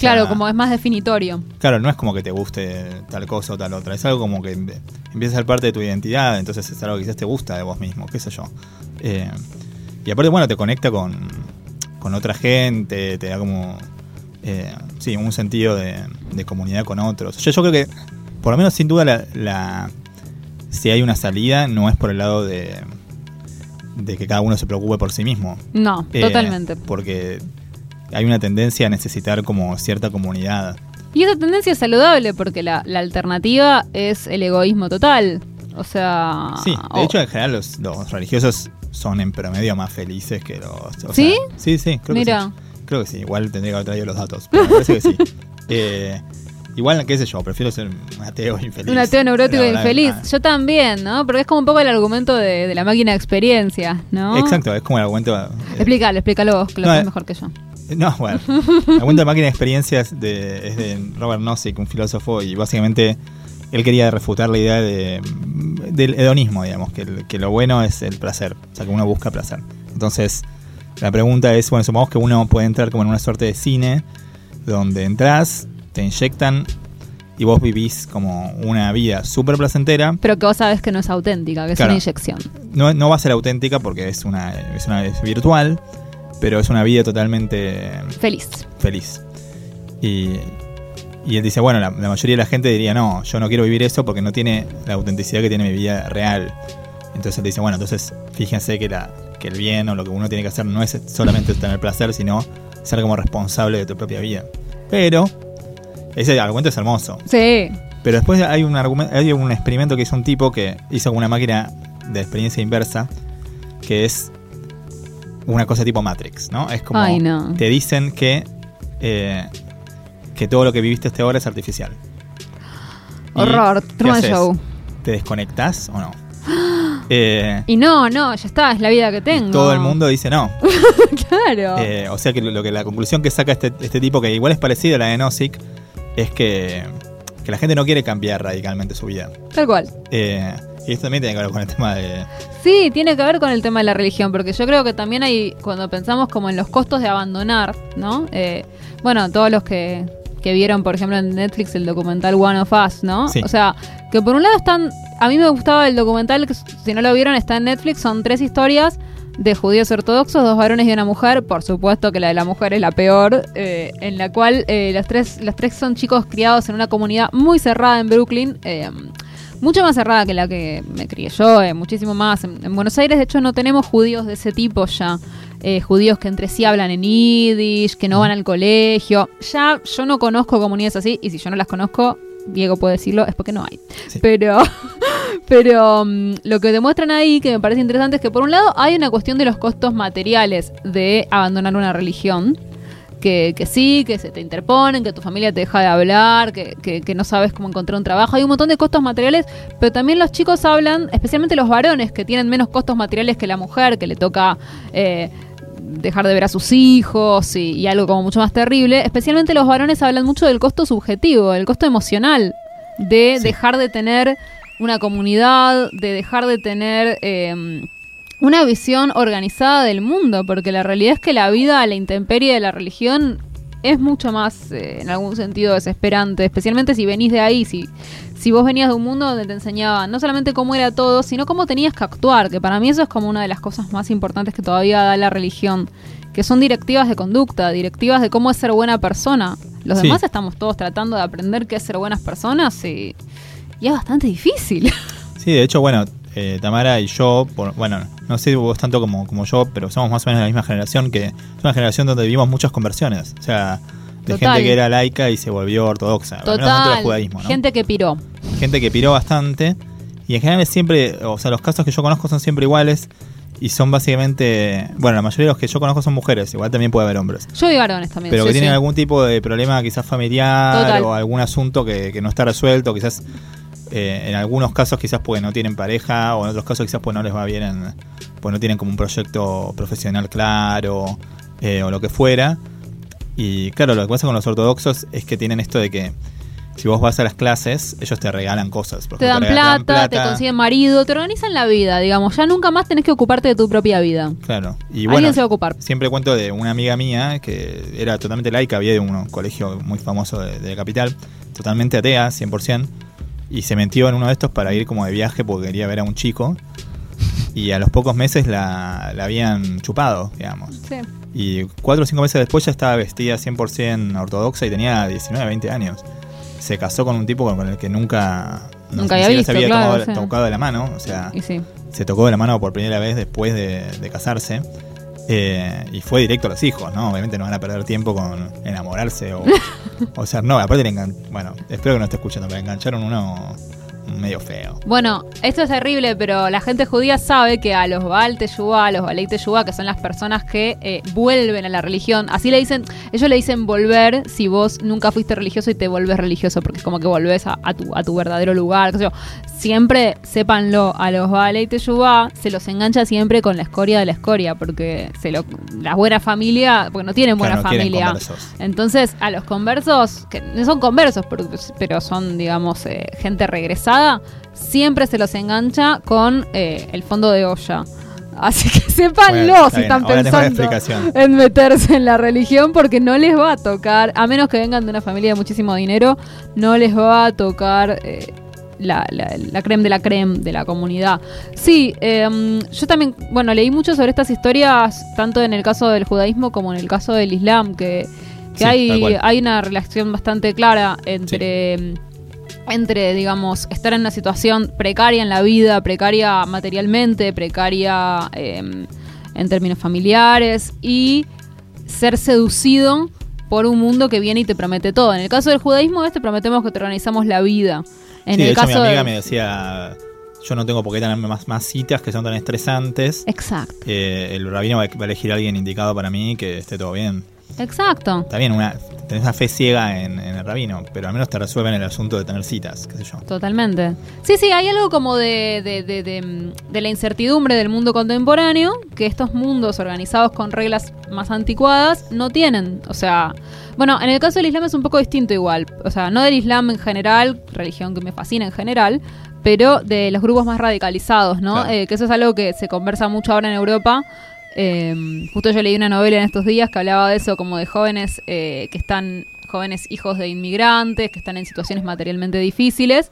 Claro, como es más definitorio. Claro, no es como que te guste tal cosa o tal otra, es algo como que empieza a ser parte de tu identidad, entonces es algo que quizás te gusta de vos mismo, qué sé yo. Eh, y aparte, bueno, te conecta con, con otra gente, te da como eh, sí, un sentido de, de comunidad con otros. Yo, yo creo que, por lo menos sin duda, la, la- si hay una salida, no es por el lado de, de que cada uno se preocupe por sí mismo. No, Eh, totalmente. Porque hay una tendencia a necesitar como cierta comunidad. Y esa tendencia es saludable porque la, la alternativa es el egoísmo total. O sea. Sí, de hecho en general los, los religiosos son en promedio más felices que los... o ¿Sí? sea, sí, sí, creo Mira. que sí. Creo que sí, igual tendría que haber traído los datos, pero me parece que sí. Eh, igual, qué sé yo, prefiero ser un ateo infeliz. un ateo neurótico verdad, infeliz. ah, Yo también, ¿no? Porque es como un poco el argumento de, de la máquina de experiencia, ¿no? Exacto, es como el argumento... eh, Explícalo, explícalo vos, que lo No, sabes eh, mejor que yo. No, bueno. El argumento de máquina de experiencias de, es de Robert Nozick, un filósofo, y básicamente él quería refutar la idea de, del hedonismo, digamos, que, el- que lo bueno es el placer, o sea, que uno busca placer. Entonces, la pregunta es, bueno, supongamos que uno puede entrar como en una suerte de cine, donde entras, te inyectan y vos vivís como una vida súper placentera. Pero que vos sabes que no es auténtica, que es una inyección. No, no va a ser auténtica porque es una, es una es virtual, pero es una vida totalmente Feliz. feliz. Y, y él dice, bueno, la, la mayoría de la gente diría, no, yo no quiero vivir eso porque no tiene la autenticidad que tiene mi vida real. Entonces él dice, bueno, entonces fíjense que, la, que el bien o lo que uno tiene que hacer no es solamente tener placer, sino ser como responsable de tu propia vida. Pero ese argumento es hermoso. Sí. Pero después hay un argumento, hay un experimento que hizo un tipo que hizo una máquina de experiencia inversa, que es una cosa tipo Matrix, ¿no? Es como Ay, no. te dicen que eh, que todo lo que viviste hasta ahora es artificial. ¿Y Horror. Truman? Show. ¿Te desconectás o no? Eh, Y no, no, ya está, es la vida que tengo. todo el mundo dice no. Claro. Eh, o sea que lo, lo que la conclusión que saca este, este tipo, que igual es parecida a la de Nozick, es que, que la gente no quiere cambiar radicalmente su vida. Tal cual. Eh, y esto también tiene que ver con el tema de, Sí, tiene que ver con el tema de la religión, porque yo creo que también hay, cuando pensamos como en los costos de abandonar, ¿no? Eh, bueno, todos los que, que vieron, por ejemplo, en Netflix el documental One of Us, ¿no? Sí. O sea, que por un lado están, a mí me gustaba el documental, que si no lo vieron está en Netflix, son tres historias de judíos ortodoxos, dos varones y una mujer, por supuesto que la de la mujer es la peor, eh, en la cual eh, los, tres, los tres son chicos criados en una comunidad muy cerrada en Brooklyn, eh, mucho más cerrada que la que me crié yo, eh, muchísimo más. En, en Buenos Aires, de hecho, no tenemos judíos de ese tipo ya. Eh, judíos que entre sí hablan en yiddish, que no van al colegio. Ya yo no conozco comunidades así, y si yo no las conozco, Diego puede decirlo, es porque no hay. Sí. Pero, pero mm, lo que demuestran ahí, que me parece interesante, es que por un lado hay una cuestión de los costos materiales de abandonar una religión. Que, que sí, que se te interponen, que tu familia te deja de hablar, que, que- que no sabes cómo encontrar un trabajo. Hay un montón de costos materiales, pero también los chicos hablan, especialmente los varones, que tienen menos costos materiales que la mujer, que le toca eh, dejar de ver a sus hijos y, y algo como mucho más terrible. Especialmente los varones hablan mucho del costo subjetivo, del costo emocional, de Sí. dejar de tener una comunidad, de dejar de tener eh, una visión organizada del mundo, porque la realidad es que la vida a la intemperie de la religión es mucho más, eh, en algún sentido, desesperante, especialmente si venís de ahí, si, si vos venías de un mundo donde te enseñaban no solamente cómo era todo, sino cómo tenías que actuar, que para mí eso es como una de las cosas más importantes que todavía da la religión, que son directivas de conducta, directivas de cómo es ser buena persona. Los Sí. demás estamos todos tratando de aprender qué es ser buenas personas y, y es bastante difícil. Sí, de hecho, bueno, eh, Tamara y yo, por- bueno, no sé vos tanto como, como yo, pero somos más o menos de la misma generación, que es una generación donde vivimos muchas conversiones. O sea, de Total. gente que era laica y se volvió ortodoxa. al menos dentro del Total. judaísmo, ¿no? Gente que piró. gente que piró bastante. Y en general es siempre, o sea, los casos que yo conozco son siempre iguales. Y son básicamente, bueno, la mayoría de los que yo conozco son mujeres, igual también puede haber hombres. Yo vi varones también. Pero sí, que tienen sí. algún tipo de problema quizás familiar Total. o algún asunto que, que no está resuelto, quizás eh, en algunos casos quizás porque no tienen pareja o en otros casos quizás pues no les va bien, en, pues no tienen como un proyecto profesional claro eh, o lo que fuera. Y claro, lo que pasa con los ortodoxos es que tienen esto de que si vos vas a las clases, ellos te regalan cosas. por Te dan plata, te consiguen marido, te organizan la vida, digamos. Ya nunca más tenés que ocuparte de tu propia vida. Claro. Y Alguien se va a ocupar. Siempre cuento de una amiga mía que era totalmente laica, había de un colegio muy famoso de, de la capital, totalmente atea, 100%, y se metió en uno de estos para ir como de viaje porque quería ver a un chico, y a los pocos meses la, la habían chupado, digamos. Sí. Y cuatro o cinco meses después ya estaba vestida 100% ortodoxa y tenía 19, 20 años. Se casó con un tipo con el que nunca, no- Nunca ni había visto, se había claro, tomado- sí. tocado de la mano. O sea, Y sí. se tocó de la mano por primera vez después de, de casarse. Eh, y fue directo a los hijos, ¿no? Obviamente no van a perder tiempo con enamorarse o, o ser no. Aparte le engan- bueno, espero que no esté escuchando, pero engancharon uno medio feo. Bueno, esto es terrible, pero la gente judía sabe que a los Baal Teshuvah, a los Balei Teshuvah, que son las personas que eh, vuelven a la religión, así le dicen, ellos le dicen volver si vos nunca fuiste religioso y te volvés religioso, porque es como que volvés a, a tu, a tu verdadero lugar, qué sé yo. Siempre, sépanlo, a los Balei Teshuvah se los engancha siempre con la escoria de la escoria, porque se lo, la buena familia, porque no tienen buena Claro, no quieren familia. Entonces, a los conversos, que no son conversos, pero, pero son, digamos, eh, gente regresada, siempre se los engancha con eh, el fondo de olla. Así que sépanlo Bueno, está si están ahora pensando en meterse en la religión, porque no les va a tocar, a menos que vengan de una familia de muchísimo dinero, no les va a tocar eh, la, la, la creme de la creme de la comunidad. Sí, eh, yo también, bueno, leí mucho sobre estas historias, tanto en el caso del judaísmo como en el caso del islam, que, que Sí, hay, hay una relación bastante clara entre... Entre, digamos, estar en una situación precaria en la vida, precaria materialmente, precaria eh, en términos familiares y ser seducido por un mundo que viene y te promete todo. En el caso del judaísmo, este prometemos que te organizamos la vida. En sí, el de hecho caso mi amiga de- me decía, yo no tengo por qué tenerme más, más citas que son tan estresantes. Exacto, Eh, el rabino va a va a elegir a alguien indicado para mí que esté todo bien. Exacto. Está bien, una, tenés una fe ciega en, en el rabino, pero al menos te resuelven el asunto de tener citas, qué sé yo. Totalmente. Sí, sí, hay algo como de, de, de- de, mm, de la incertidumbre del mundo contemporáneo que estos mundos organizados con reglas más anticuadas no tienen. O sea, bueno, en el caso del Islam es un poco distinto igual. O sea, no del Islam en general, religión que me fascina en general, pero de los grupos más radicalizados, ¿no? Claro. Eh, que eso es algo que se conversa mucho ahora en Europa. Eh, justo yo leí una novela en estos días que hablaba de eso, como de jóvenes eh, que están, jóvenes hijos de inmigrantes, que están en situaciones materialmente difíciles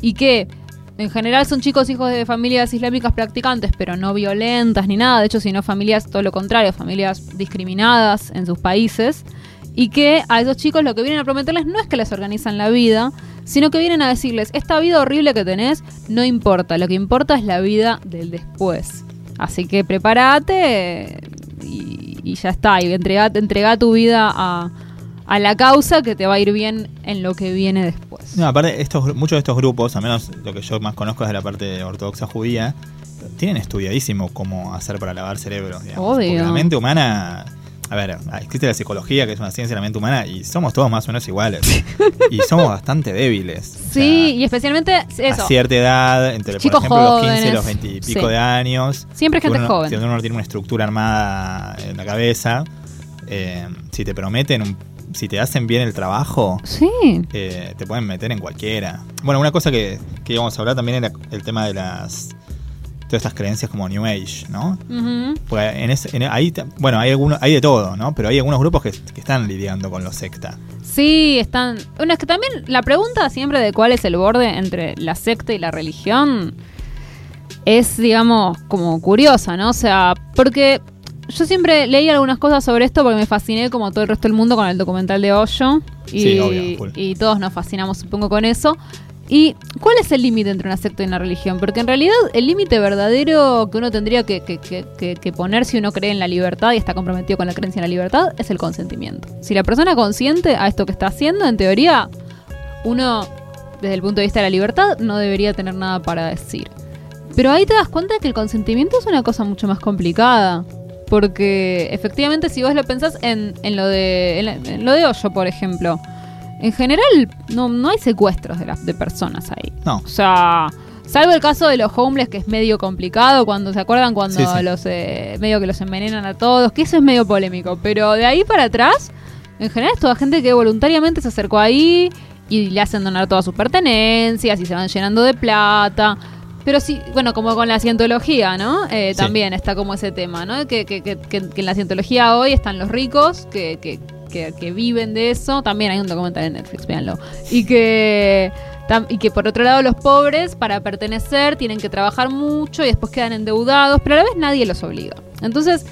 y que en general son chicos hijos de familias islámicas practicantes, pero no violentas ni nada, de hecho, sino familias, todo lo contrario, familias discriminadas en sus países, y que a esos chicos lo que vienen a prometerles no es que les organizan la vida, sino que vienen a decirles, esta vida horrible que tenés no importa, lo que importa es la vida del después. Así que prepárate y, y ya está, y entrega, entrega tu vida a, a la causa que te va a ir bien en lo que viene después. No, aparte, estos, muchos de estos grupos, al menos lo que yo más conozco es de la parte ortodoxa judía, tienen estudiadísimo cómo hacer para lavar cerebros. Digamos. Obvio. Porque la mente humana. A ver, existe la psicología, que es una ciencia de la mente humana, y somos todos más o menos iguales. y somos bastante débiles. O Sí, sea, y especialmente eso. A cierta edad, entre Chicos por ejemplo los 15 y los 20 y pico sí. de años. Siempre gente uno, joven. Si uno no tiene una estructura armada en la cabeza, eh, si te prometen, un- si te hacen bien el trabajo, Sí. eh, te pueden meter en cualquiera. Bueno, una cosa que, que íbamos a hablar también era el tema de las todas estas creencias como New Age, ¿no? Pues en ese, en- ahí, bueno, hay algunos, hay de todo, ¿no? Pero hay algunos grupos que, que están lidiando con los secta. Sí, están. Bueno, es que también la pregunta siempre de cuál es el borde entre la secta y la religión es, digamos, como curiosa, ¿no? O sea, porque yo siempre leí algunas cosas sobre esto porque me fasciné como todo el resto del mundo con el documental de. Y, Sí, obvio, y todos nos fascinamos, supongo, con eso. ¿Y cuál es el límite entre una secta y una religión? Porque en realidad el límite verdadero que uno tendría que, que- que- que- poner si uno cree en la libertad y está comprometido con la creencia en la libertad es el consentimiento. Si la persona consiente a esto que está haciendo, en teoría, uno, desde el punto de vista de la libertad, no debería tener nada para decir. Pero ahí te das cuenta que el consentimiento es una cosa mucho más complicada. Porque efectivamente si vos lo pensás en, en lo de en lo de Hoyo, por ejemplo, en general no, no hay secuestros de, las de personas ahí. No. O sea, salvo el caso de los homeless, que es medio complicado, cuando se acuerdan cuando Sí, sí. los eh, medio que los envenenan a todos, que eso es medio polémico. Pero de ahí para atrás, en general es toda gente que voluntariamente se acercó ahí y le hacen donar todas sus pertenencias y se van llenando de plata. Pero sí, bueno, como con la cientología, ¿no? Eh, Sí. También está como ese tema, ¿no? Que, que, que, que- que en la cientología hoy están los ricos que, que, que, que viven de eso. También hay un documental en Netflix, véanlo. Y que, y que por otro lado los pobres, para pertenecer, tienen que trabajar mucho y después quedan endeudados, pero a la vez nadie los obliga. Entonces,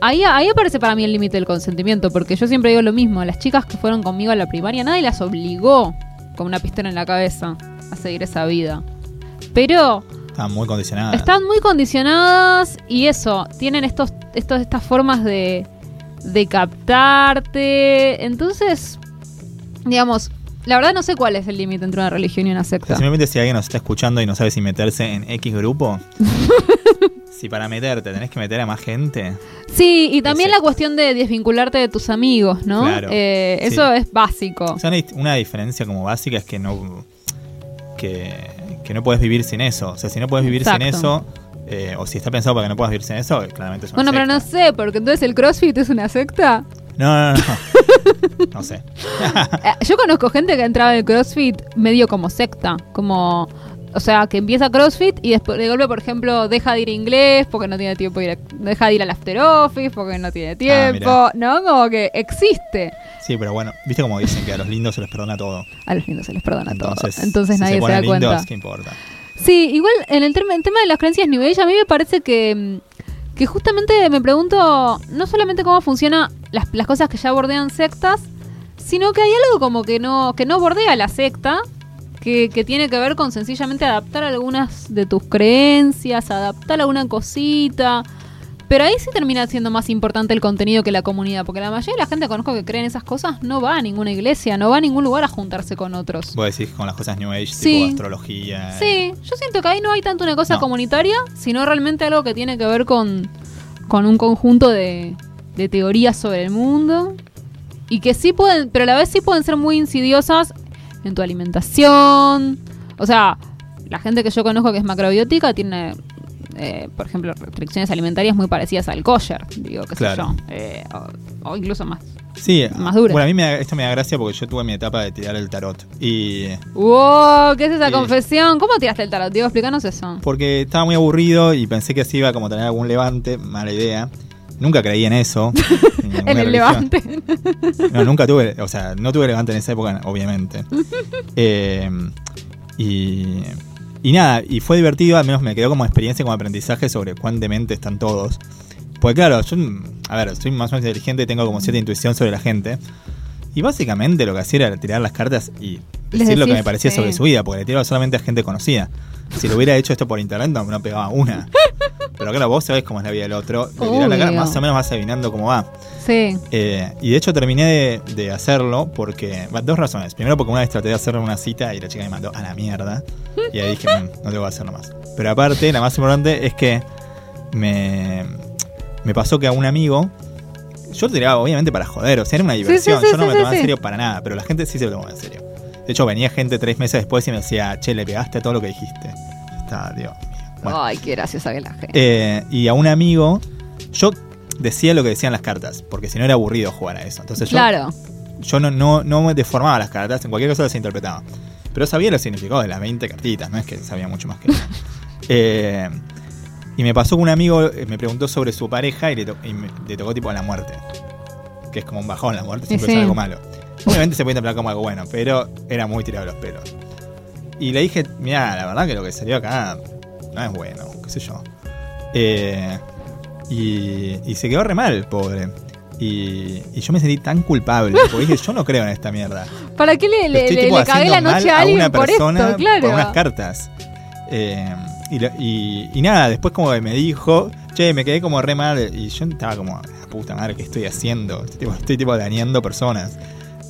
ahí, ahí aparece para mí el límite del consentimiento, porque yo siempre digo lo mismo, las chicas que fueron conmigo a la primaria, nadie las obligó con una pistola en la cabeza a seguir esa vida. Pero Estaban muy condicionadas. están muy condicionadas y eso, tienen estos, estos, estas formas de, de captarte. Entonces, digamos, la verdad no sé cuál es el límite entre una religión y una secta. simplemente si alguien nos está escuchando y no sabe si meterse en X grupo, si para meterte tenés que meter a más gente, Sí, y también la cuestión de desvincularte de tus amigos, ¿no? Claro, Eh, sí. Eso es básico. O sea, una, diferencia como básica es que no que, que no puedes vivir sin eso. O sea, si no puedes vivir sin eso, eh, o si está pensado para que no puedas vivir sin eso, claramente es una Bueno, pero no secta. sé, porque entonces el CrossFit es una secta. No, no, no. No, No sé. Eh, Yo conozco gente que entraba en el CrossFit medio como secta, como... O sea, que empieza CrossFit y después de golpe, por ejemplo, deja de ir a inglés porque no tiene tiempo de ir a- deja de ir al after office porque no tiene tiempo, ¿no? Como que existe. Sí, pero bueno, viste como dicen que a los lindos se les perdona todo. A los lindos se les perdona Entonces, todo. Entonces si nadie se, ponen da lindos, cuenta. ¿qué importa? Sí, igual en el, tema de las creencias New Age, a mí me parece que, mm, que justamente me pregunto no solamente cómo funcionan las, las cosas que ya bordean sectas, sino que hay algo como que no, que no bordea la secta, que, que tiene que ver con sencillamente adaptar algunas de tus creencias, adaptar alguna cosita. Pero ahí sí termina siendo más importante el contenido que la comunidad, porque la mayoría de la gente que conozco que cree en esas cosas no va a ninguna iglesia, no va a ningún lugar a juntarse con otros. Vos decís con las cosas New Age, Sí. tipo astrología. Sí, yo siento que ahí no hay tanto una cosa No. comunitaria, sino realmente algo que tiene que ver con, con un conjunto de, de teorías sobre el mundo. Y que sí pueden, pero a la vez sí pueden ser muy insidiosas en tu alimentación. O sea, la gente que yo conozco que es macrobiótica tiene, eh, por ejemplo, restricciones alimentarias muy parecidas al kosher, digo, qué Claro. sé yo. Eh, o, o incluso más. Sí, Más dura. Bueno, a mí me da- esto me da gracia porque yo tuve mi etapa de tirar el tarot. Y ¡Wow! ¿Qué es esa confesión? ¿Cómo tiraste el tarot? Diego, explícanos eso. porque estaba muy aburrido y pensé que así iba a como tener algún levante, mala idea. Nunca creí en eso. en el religión. levante. No, nunca tuve, o sea, no tuve levante en esa época, obviamente. Eh, y, y nada, y fue divertido, al menos me quedó como experiencia, como aprendizaje sobre cuán demente están todos. Porque claro, yo, a ver, soy más o menos inteligente y tengo como cierta intuición sobre la gente. Y básicamente lo que hacía era tirar las cartas y decir lo que me parecía sí. sobre su vida, porque le tiraba solamente a gente conocida. Si lo hubiera hecho esto por internet, no, no pegaba una. Pero claro, vos sabés cómo es la vida del otro. Le la cara, más o menos vas adivinando cómo va. Sí. Eh, y de hecho terminé de, de hacerlo porque. Dos razones. Primero, porque una vez traté de hacerle una cita y la chica me mandó a la mierda. Y ahí dije, "Mm, no debo hacerlo más. Pero aparte, la más importante es que me, me pasó que a un amigo. Yo lo tiraba, obviamente, para joder. O sea, era una diversión. sí, yo no me tomaba en serio para nada. Pero la gente sí se lo tomaba en serio. De hecho, venía gente tres meses después y me decía, che, le pegaste a todo lo que dijiste. Está, Dios mío. Bueno. Ay, qué graciosa que la gente. Eh, y a un amigo, yo decía lo que decían las cartas, porque si no era aburrido jugar a eso. Entonces yo, claro. yo no, no, no me deformaba las cartas, en cualquier cosa las interpretaba. Pero sabía los significados de las 20 cartitas, no es que sabía mucho más que eso. Eh, y me pasó que un amigo eh, me preguntó sobre su pareja y le, to- y me- le tocó tipo la muerte. Que es como un bajón la muerte, siempre Sí. es algo malo. Obviamente se puede interpretar como algo bueno, pero era muy tirado de los pelos. Y le dije, mira, la verdad que lo que salió acá no es bueno, qué sé yo. Eh, y, y se quedó re mal, pobre. Y, y yo me sentí tan culpable, porque dije, yo no creo en esta mierda. ¿Para qué le, le, le- cagué la noche a alguien una por persona esto? Claro. por unas cartas. Eh, y, lo- y- y nada, después como que me dijo, che, me quedé como re mal. Y yo estaba como, la puta madre, ¿qué estoy haciendo? Estoy tipo, estoy tipo dañando personas.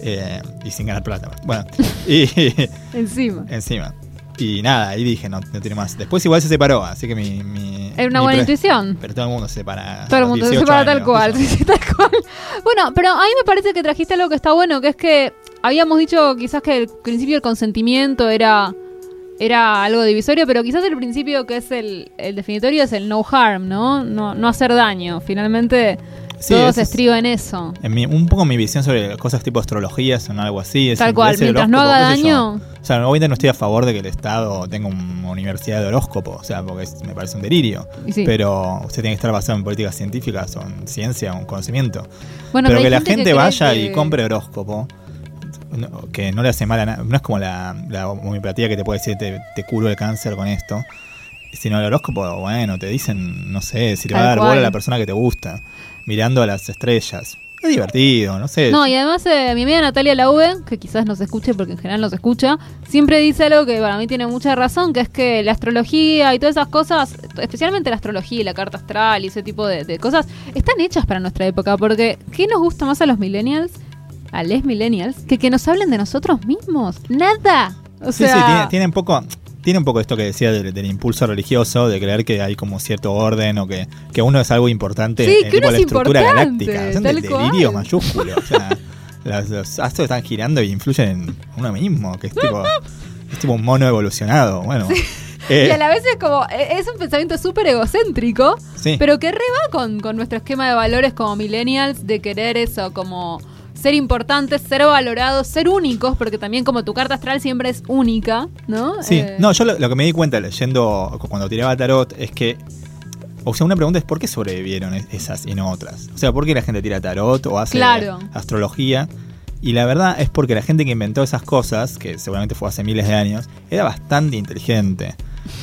Eh, y sin ganar plata. Bueno, y Encima. encima. Y nada, ahí dije, no, no tiene más. Después igual se separó, así que mi... mi Era una mi buena intuición. Pero todo el mundo se separa. Todo el mundo se 18 separa tal cual, sí, tal cual. Bueno, pero a mí me parece que trajiste algo que está bueno, que es que habíamos dicho quizás que el principio del consentimiento era, era algo divisorio, pero quizás el principio que es el, el definitorio es el no harm, ¿no? No, no hacer daño. Finalmente Sí, todo se es- estriba en eso. En mi- un poco mi visión sobre cosas tipo astrología o algo así. es Tal cual, mientras no haga daño. O sea, obviamente no estoy a favor de que el Estado tenga una universidad de horóscopo, o sea, porque es- me parece un delirio. Sí. Pero usted tiene que estar basado en políticas científicas o en ciencia o en conocimiento. Bueno, pero que la gente vaya que- y compre horóscopo, no- que no le hace mal a nada. No es como la, la homeopatía que te puede decir te, te curo el cáncer con esto. Sino el horóscopo, bueno, te dicen, no sé, si te va a dar bola a la persona que te gusta. Mirando a las estrellas. Es divertido, no sé. No, y además eh, mi amiga Natalia Laube, que quizás no se escuche porque en general no se escucha, siempre dice algo que para mí tiene mucha razón, que es que la astrología y todas esas cosas, especialmente la astrología y la carta astral y ese tipo de, de cosas, están hechas para nuestra época, porque ¿qué nos gusta más a los millennials? A les millennials, que que nos hablen de nosotros mismos. Nada. O sí, sea, sí, tiene, tiene un poco. Tiene un poco esto que decía del, del impulso religioso, de creer que hay como cierto orden o que, que uno es algo importante Sí, en tipo la es estructura galáctica. Del- delirio mayúsculo. O sea, las- los astros están girando y influyen en uno mismo, que es tipo, es tipo un mono evolucionado. Bueno. eh, Y a la vez es como, e- es un pensamiento súper egocéntrico, Sí. pero que re va con, con nuestro esquema de valores como millennials, de querer eso, como ser importantes, ser valorados, ser únicos, porque también como tu carta astral siempre es única, ¿no? Sí, Eh, no, yo lo, lo que me di cuenta leyendo cuando tiraba tarot es que, o sea, una pregunta es ¿por qué sobrevivieron es- esas y no otras? O sea, ¿por qué la gente tira tarot o hace Claro. astrología? Y la verdad es porque la gente que inventó esas cosas, que seguramente fue hace miles de años, era bastante inteligente.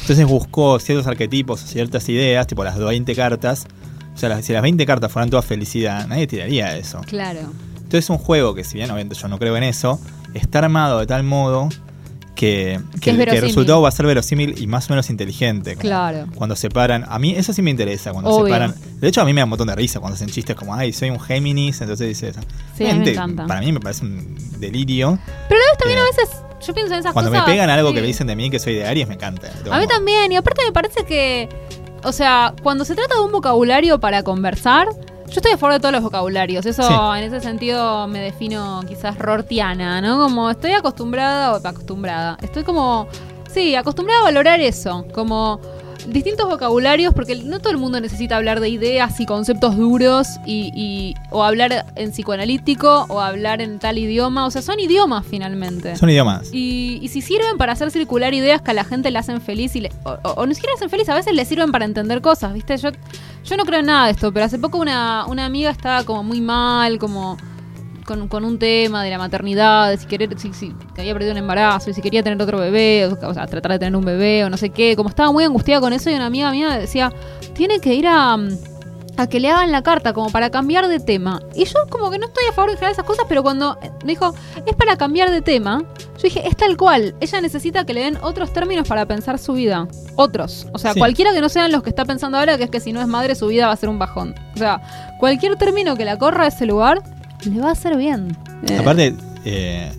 Entonces buscó ciertos arquetipos ciertas ideas, tipo las 20 cartas. O sea, las- si las 20 cartas fueran toda felicidad, nadie tiraría eso. Claro. Es un juego que, si bien obviamente yo no creo en eso, está armado de tal modo que, Que el, que el verosímil. resultado va a ser verosímil y más o menos inteligente. Claro. Cuando separan. A mí eso sí me interesa, cuando Obvio. separan. De hecho, a mí me da un montón de risa cuando hacen chistes como, ay, soy un Géminis, entonces dice eso. Sí, me encanta. Para mí me parece un delirio. Pero a vez también Eh, a veces yo pienso en esas Cuando cosas. me pegan algo sí. que me dicen de mí que soy de Aries, me encanta. A mí también, y aparte me parece que, o sea, cuando se trata de un vocabulario para conversar, yo estoy a favor de todos los vocabularios. Eso, Sí. en ese sentido, me defino quizás rortiana, ¿no? Como estoy acostumbrada, o acostumbrada, estoy como, sí, acostumbrada a valorar eso, como distintos vocabularios, porque no todo el mundo necesita hablar de ideas y conceptos duros y, y- o hablar en psicoanalítico o hablar en tal idioma, o sea, son idiomas finalmente. Son idiomas. Y, y si sirven para hacer circular ideas que a la gente le hacen feliz y le- o, o- o ni siquiera hacen feliz, a veces le sirven para entender cosas, ¿viste? Yo, yo no creo en nada de esto, pero hace poco una, una amiga estaba como muy mal, como con, con un tema de la maternidad, de si querer, si, si que había perdido un embarazo y si quería tener otro bebé, o, o sea, tratar de tener un bebé o no sé qué, como estaba muy angustiada con eso y una amiga mía decía, tiene que ir a... a que le hagan la carta como para cambiar de tema. Y yo como que no estoy a favor de generar esas cosas, pero cuando me dijo, es para cambiar de tema, yo dije, es tal cual. Ella necesita que le den otros términos para pensar su vida. Otros. O sea, Sí. cualquiera que no sean los que está pensando ahora, que es que si no es madre, su vida va a ser un bajón. O sea, cualquier término que la corra a ese lugar, le va a hacer bien. Aparte, eh,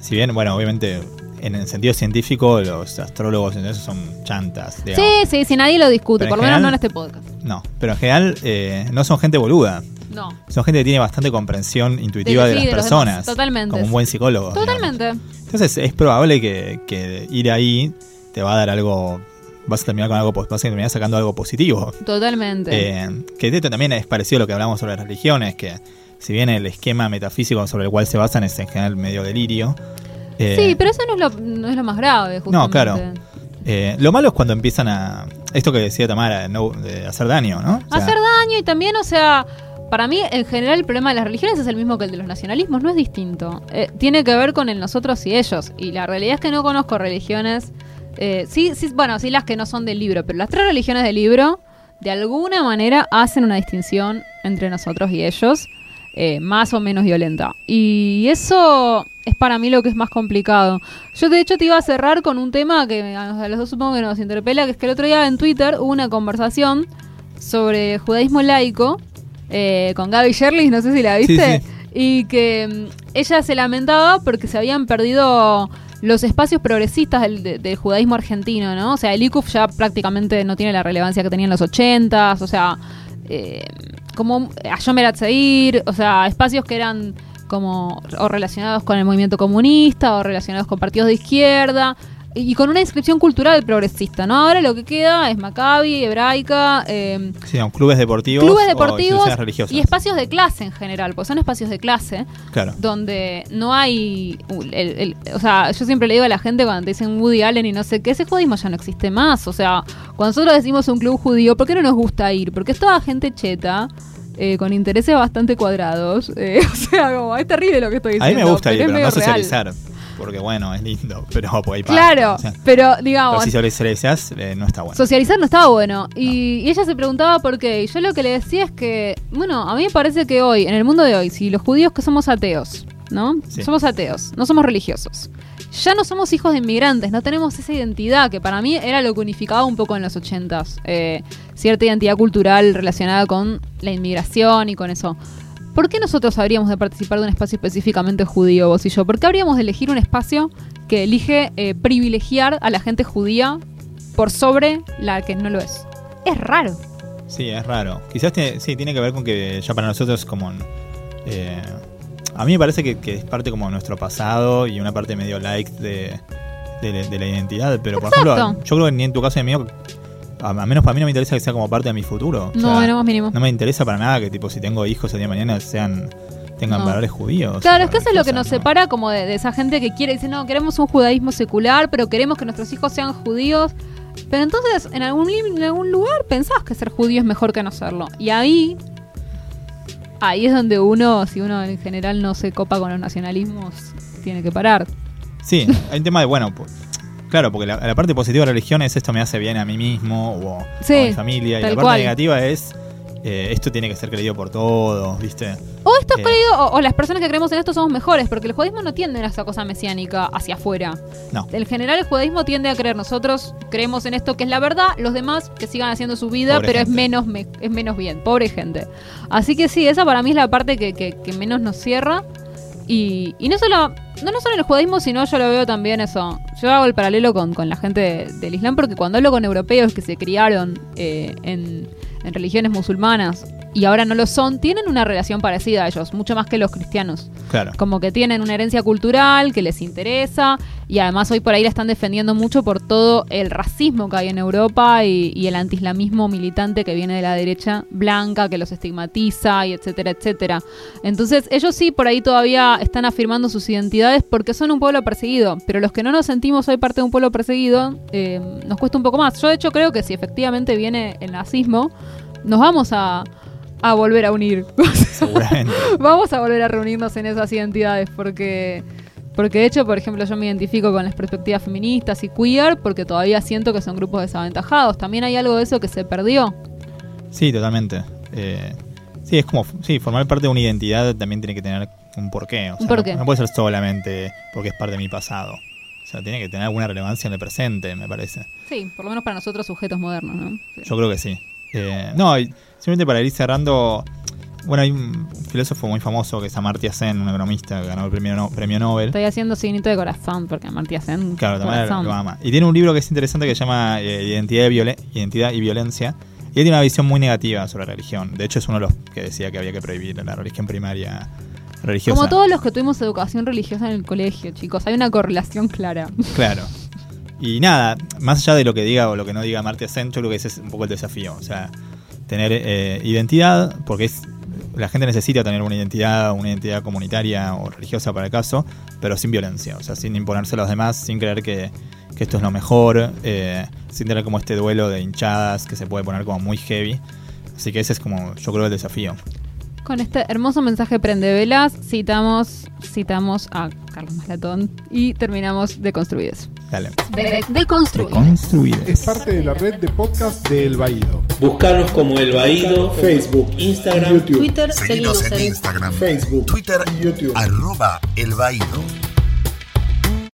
si bien, bueno, obviamente en el sentido científico los astrólogos en eso son chantas. digamos. Sí, sí, si nadie lo discute, Pero por lo menos no en este podcast. No, pero en general eh, no son gente boluda. No. Son gente que tiene bastante comprensión intuitiva De- de, sí, las de personas. demás, totalmente. Como un buen psicólogo. digamos. Totalmente. Entonces es probable que, que ir ahí te va a dar algo. Vas a terminar con algo, vas a terminar sacando algo positivo. Totalmente. Eh, que esto también es parecido a lo que hablamos sobre las religiones, que si bien el esquema metafísico sobre el cual se basan es en general medio delirio. Eh, sí, pero eso no es lo, no es lo más grave, justamente. No, claro. eh, lo malo es cuando empiezan a. Esto que decía Tamara, no, de hacer daño, ¿no? O sea, hacer daño y también, o sea, para mí en general el problema de las religiones es el mismo que el de los nacionalismos, no es distinto. Eh, tiene que ver con el nosotros y ellos. Y la realidad es que no conozco religiones, sí, sí, bueno, sí las que no son del libro, pero las tres religiones del libro de alguna manera hacen una distinción entre nosotros y ellos, más o menos violenta. Y eso es para mí lo que es más complicado. Yo de hecho te iba a cerrar con un tema que a los dos supongo que nos interpela, que es que el otro día en Twitter hubo una conversación sobre judaísmo laico eh, con Gaby Sherlis, no sé si la viste, Sí, y que mm, ella se lamentaba porque se habían perdido los espacios progresistas del, de- del judaísmo argentino, ¿no? O sea, el ICUF ya prácticamente no tiene la relevancia que tenía en los ochentas, o sea, eh, como Ayom Eratzeir, o sea, espacios que eran como o relacionados con el movimiento comunista o relacionados con partidos de izquierda y con una inscripción cultural progresista, ¿no? Ahora lo que queda es Maccabi, Hebraica, eh, sí, no, clubes deportivos. clubes deportivos y espacios de clase en general, porque son espacios de clase Claro. donde no hay, uh, el- el- o sea, yo siempre le digo a la gente cuando te dicen Woody Allen y no sé qué, ese judismo ya no existe más, o sea, cuando nosotros decimos un club judío, ¿por qué no nos gusta ir? Porque es toda gente cheta. Eh, con intereses bastante cuadrados. eh, o sea, como, es terrible lo que estoy A diciendo. mí me gusta ir, es pero no real. socializar. porque bueno, es lindo, pero pues, Claro, o sea, pero pero digamos, si socializás, eh, no está bueno. socializar no estaba bueno. Y, y ella se preguntaba por qué. Y yo lo que le decía es que, bueno, a mí me parece que hoy, en el mundo de hoy, si los judíos que somos ateos, ¿no? Sí. Somos ateos, no somos religiosos. Ya no somos hijos de inmigrantes, no tenemos esa identidad que para mí era lo que unificaba un poco en los ochentas. Eh, cierta identidad cultural relacionada con la inmigración y con eso. ¿Por qué nosotros habríamos de participar de un espacio específicamente judío, vos y yo? ¿Por qué habríamos de elegir un espacio que elige eh, privilegiar a la gente judía por sobre la que no lo es? Es raro. Sí, es raro. Quizás tiene, sí, tiene que ver con que ya para nosotros como... eh, a mí me parece que, que es parte como de nuestro pasado y una parte medio like de, de, de la identidad, pero por Exacto. ejemplo, yo creo que ni en tu caso ni en mío, a, a menos para mí no me interesa que sea como parte de mi futuro. O No, sea, no más mínimo. no me interesa para nada que tipo si tengo hijos el día de mañana sean tengan No. valores judíos. Claro, es que eso es lo que nos separa como de, de esa gente que quiere, dice, no, queremos un judaísmo secular, pero queremos que nuestros hijos sean judíos. Pero entonces, en algún, en algún lugar pensás que ser judío es mejor que no serlo. Y ahí, ahí es donde uno, si uno en general no se copa con los nacionalismos, tiene que parar. Sí, hay un tema de, bueno, pues, claro, porque la, la parte positiva de la religión es esto me hace bien a mí mismo o, Sí, o a mi familia. Y la parte cual. negativa es eh, esto tiene que ser creído por todos, ¿viste? O esto es Eh. creído, o, o las personas que creemos en esto somos mejores, porque el judaísmo no tiende a esa cosa mesiánica hacia afuera. No. En general, el judaísmo tiende a creer nosotros creemos en esto que es la verdad, los demás que sigan haciendo su vida, Pobre pero es menos me- es menos bien, pobre gente. Así que sí, esa para mí es la parte que, que- que menos nos cierra. Y, y no solo no, no solo en el judaísmo, sino yo lo veo también eso. Yo hago el paralelo con, con la gente de- del Islam, porque cuando hablo con europeos que se criaron eh, en, en religiones musulmanas y ahora no lo son, tienen una relación parecida a ellos, mucho más que los cristianos. Claro. Como que tienen una herencia cultural que les interesa y además hoy por ahí la están defendiendo mucho por todo el racismo que hay en Europa y, y el antiislamismo militante que viene de la derecha blanca, que los estigmatiza y etcétera, etcétera. Entonces ellos sí por ahí todavía están afirmando sus identidades porque son un pueblo perseguido, pero los que no nos sentimos hoy parte de un pueblo perseguido eh, nos cuesta un poco más. Yo de hecho creo que si efectivamente viene el nazismo, nos vamos a, a volver a unir. Seguramente. Vamos a volver a reunirnos en esas identidades porque porque de hecho, por ejemplo, yo me identifico con las perspectivas feministas y queer porque todavía siento que son grupos desaventajados. También hay algo de eso que se perdió. Sí, totalmente. Eh, sí, es como, sí, formar parte de una identidad también tiene que tener un porqué. O sea, Un porqué. No, no puede ser solamente porque es parte de mi pasado. O sea, tiene que tener alguna relevancia en el presente, me parece. Sí, por lo menos para nosotros sujetos modernos, ¿no? Sí. Yo creo que sí. Eh, no, simplemente para ir cerrando, bueno, hay un filósofo muy famoso que es Amartya Sen, un economista que ganó el premio, no- premio Nobel. Estoy haciendo signito de corazón porque Martí hacen Claro, también lo ama. Y tiene un libro que es interesante que se llama eh, Identidad, y Violen- Identidad y Violencia. Y él tiene una visión muy negativa sobre la religión. De hecho, es uno de los que decía que había que prohibir la religión primaria religiosa. Como todos los que tuvimos educación religiosa en el colegio, chicos, hay una correlación clara. Claro. Y nada, más allá de lo que diga o lo que no diga Amartya Sen, yo creo que ese es un poco el desafío. O sea, tener eh, identidad, porque es la gente necesita tener una identidad, una identidad comunitaria o religiosa para el caso, pero sin violencia, o sea, sin imponerse a los demás, sin creer que, que esto es lo mejor, eh, sin tener como este duelo de hinchadas que se puede poner como muy heavy. Así que ese es como, yo creo, el desafío. Con este hermoso mensaje prende velas, citamos, citamos a Carlos Maslatón y terminamos de construides. Dale. De, construir. Construides. Es parte de la red de podcast de El Baído. Buscarnos como El Baído, Facebook, Instagram, YouTube, Twitter, Seguinos seguinos en en Instagram, Facebook, Twitter, y YouTube. arroba El Baído.